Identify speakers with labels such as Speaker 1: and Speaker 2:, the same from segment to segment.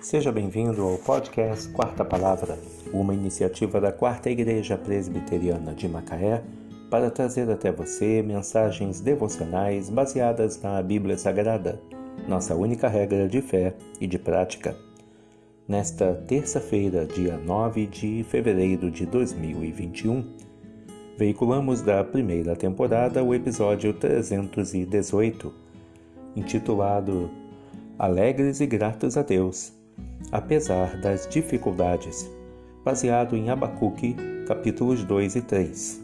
Speaker 1: Seja bem-vindo ao podcast Quarta Palavra, uma iniciativa da Quarta Igreja Presbiteriana de Macaé para trazer até você mensagens devocionais baseadas na Bíblia Sagrada, nossa única regra de fé e de prática. Nesta terça-feira, dia 9 de fevereiro de 2021, veiculamos da primeira temporada o episódio 318, intitulado Alegres e gratos a Deus, apesar das dificuldades, baseado em Abacuque, capítulos 2 e 3.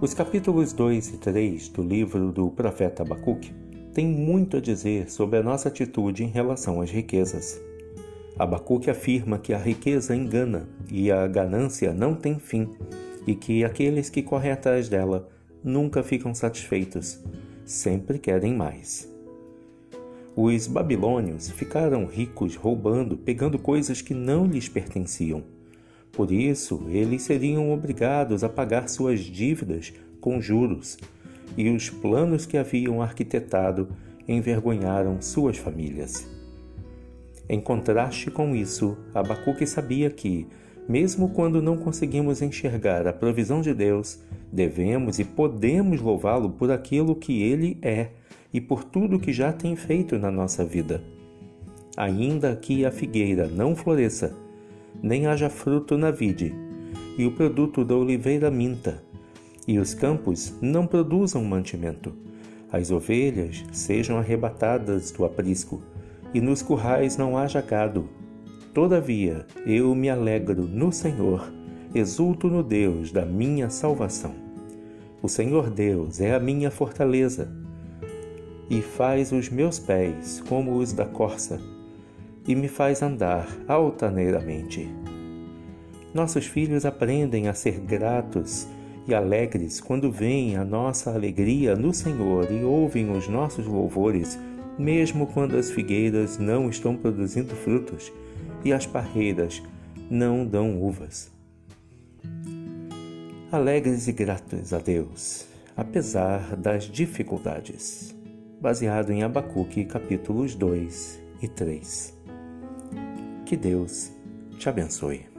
Speaker 1: Os capítulos 2 e 3 do livro do profeta Abacuque têm muito a dizer sobre a nossa atitude em relação às riquezas. Abacuque afirma que a riqueza engana e a ganância não tem fim, e que aqueles que correm atrás dela nunca ficam satisfeitos, sempre querem mais. Os babilônios ficaram ricos roubando, pegando coisas que não lhes pertenciam. Por isso, eles seriam obrigados a pagar suas dívidas com juros, e os planos que haviam arquitetado envergonharam suas famílias. Em contraste com isso, Abacuque sabia que, mesmo quando não conseguimos enxergar a provisão de Deus, devemos e podemos louvá-lo por aquilo que ele é e por tudo que já tem feito na nossa vida. Ainda que a figueira não floresça, nem haja fruto na vide, e o produto da oliveira minta, e os campos não produzam mantimento, as ovelhas sejam arrebatadas do aprisco, e nos currais não haja gado. Todavia, eu me alegro no Senhor, exulto no Deus da minha salvação. O Senhor Deus é a minha fortaleza, e faz os meus pés como os da corça, e me faz andar altaneiramente. Nossos filhos aprendem a ser gratos e alegres quando veem a nossa alegria no Senhor e ouvem os nossos louvores mesmo quando as figueiras não estão produzindo frutos e as parreiras não dão uvas. Alegres e gratos a Deus, apesar das dificuldades. Baseado em Abacuque, capítulos 2 e 3. Que Deus te abençoe.